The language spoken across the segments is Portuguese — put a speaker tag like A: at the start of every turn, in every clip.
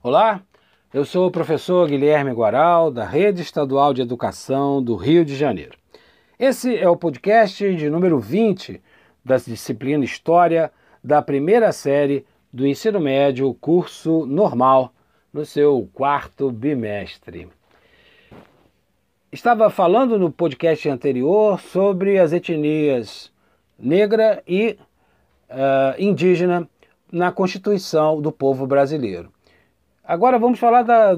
A: Olá, eu sou o professor Guilherme Guaral, da Rede Estadual de Educação do Rio de Janeiro. Esse é o podcast de número 20 da disciplina História da primeira série do ensino médio, curso normal, no seu quarto bimestre. Estava falando no podcast anterior sobre as etnias negra e uh, indígena na Constituição do povo brasileiro. Agora vamos falar da,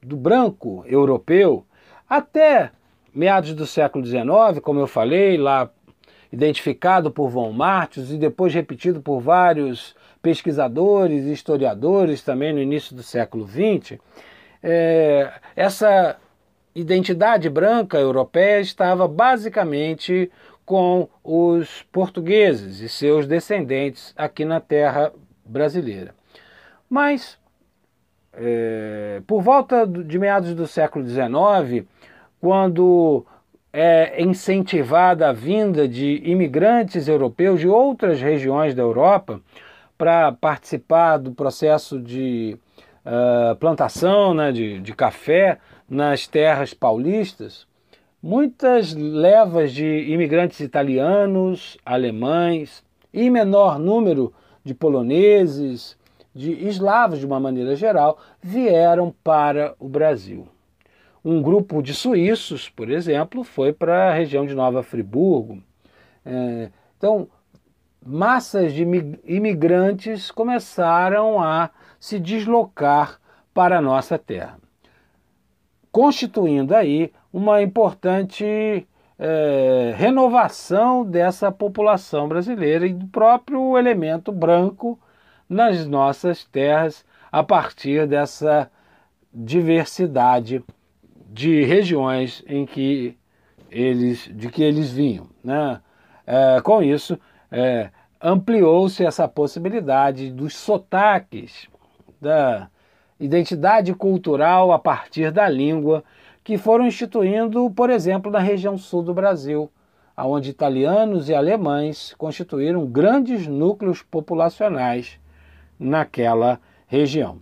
A: do branco europeu. Até meados do século XIX, como eu falei, lá identificado por Von Martius e depois repetido por vários pesquisadores e historiadores também no início do século XX, é, essa identidade branca europeia estava basicamente com os portugueses e seus descendentes aqui na terra brasileira. Mas é, por volta de meados do século XIX, quando é incentivada a vinda de imigrantes europeus de outras regiões da Europa para participar do processo de uh, plantação né, de, de café nas terras paulistas, muitas levas de imigrantes italianos, alemães e menor número de poloneses, de eslavos de uma maneira geral, vieram para o Brasil. Um grupo de suíços, por exemplo, foi para a região de Nova Friburgo. É, então, massas de imigrantes começaram a se deslocar para a nossa terra, constituindo aí uma importante é, renovação dessa população brasileira e do próprio elemento branco nas nossas terras a partir dessa diversidade de regiões em que eles, de que eles vinham. Né? É, com isso, é, ampliou-se essa possibilidade dos sotaques, da identidade cultural a partir da língua, que foram instituindo, por exemplo, na região sul do Brasil, onde italianos e alemães constituíram grandes núcleos populacionais naquela região.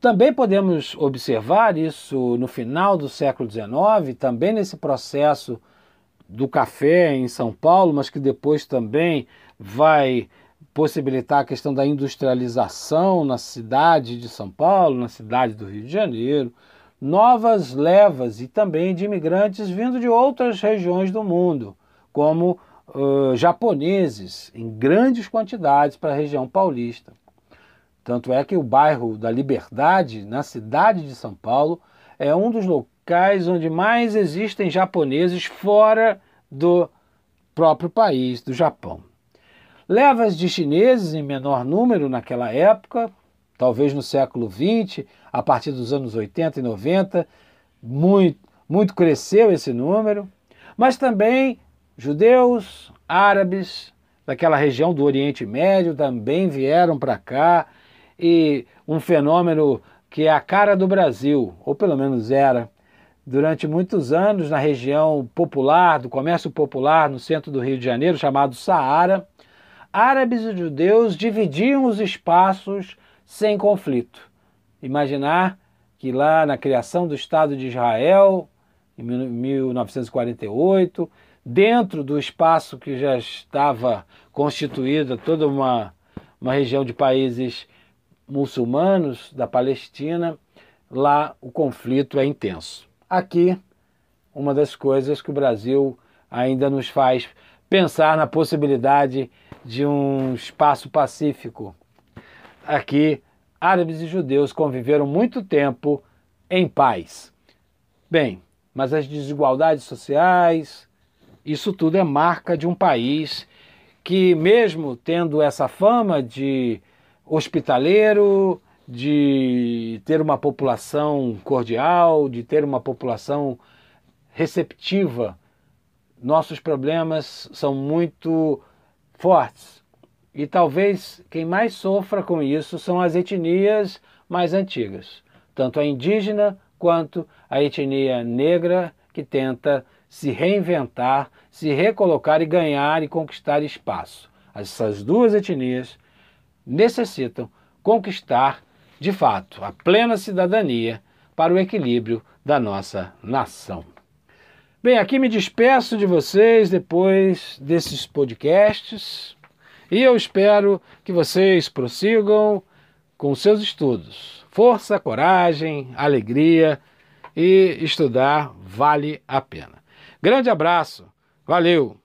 A: Também podemos observar isso no final do século XIX, também nesse processo do café em São Paulo, mas que depois também vai possibilitar a questão da industrialização na cidade de São Paulo, na cidade do Rio de Janeiro, novas levas e também de imigrantes vindo de outras regiões do mundo, como japoneses em grandes quantidades para a região paulista. Tanto é que o bairro da Liberdade, na cidade de São Paulo, é um dos locais onde mais existem japoneses fora do próprio país, do Japão. Levas de chineses em menor número naquela época, talvez no século XX, a partir dos anos 80 e 90, muito, muito cresceu esse número, mas também Judeus, árabes daquela região do Oriente Médio também vieram para cá e um fenômeno que é a cara do Brasil, ou pelo menos era, durante muitos anos na região popular, do comércio popular no centro do Rio de Janeiro, chamado Saara, árabes e judeus dividiam os espaços sem conflito. Imaginar que lá na criação do Estado de Israel, em 1948, dentro do espaço que já estava constituída toda uma, uma região de países muçulmanos da Palestina, lá o conflito é intenso. Aqui, uma das coisas que o Brasil ainda nos faz pensar na possibilidade de um espaço pacífico. Aqui, árabes e judeus conviveram muito tempo em paz. Bem, mas as desigualdades sociais, isso tudo é marca de um país que, mesmo tendo essa fama de hospitaleiro, de ter uma população cordial, de ter uma população receptiva, nossos problemas são muito fortes. E talvez quem mais sofra com isso são as etnias mais antigas, tanto a indígena quanto a etnia negra que tenta se reinventar, se recolocar e ganhar e conquistar espaço. Essas duas etnias necessitam conquistar de fato, a plena cidadania para o equilíbrio da nossa nação. Bem, aqui me despeço de vocês depois desses podcasts e eu espero que vocês prossigam com seus estudos. Força, coragem, alegria e estudar vale a pena. Grande abraço, valeu!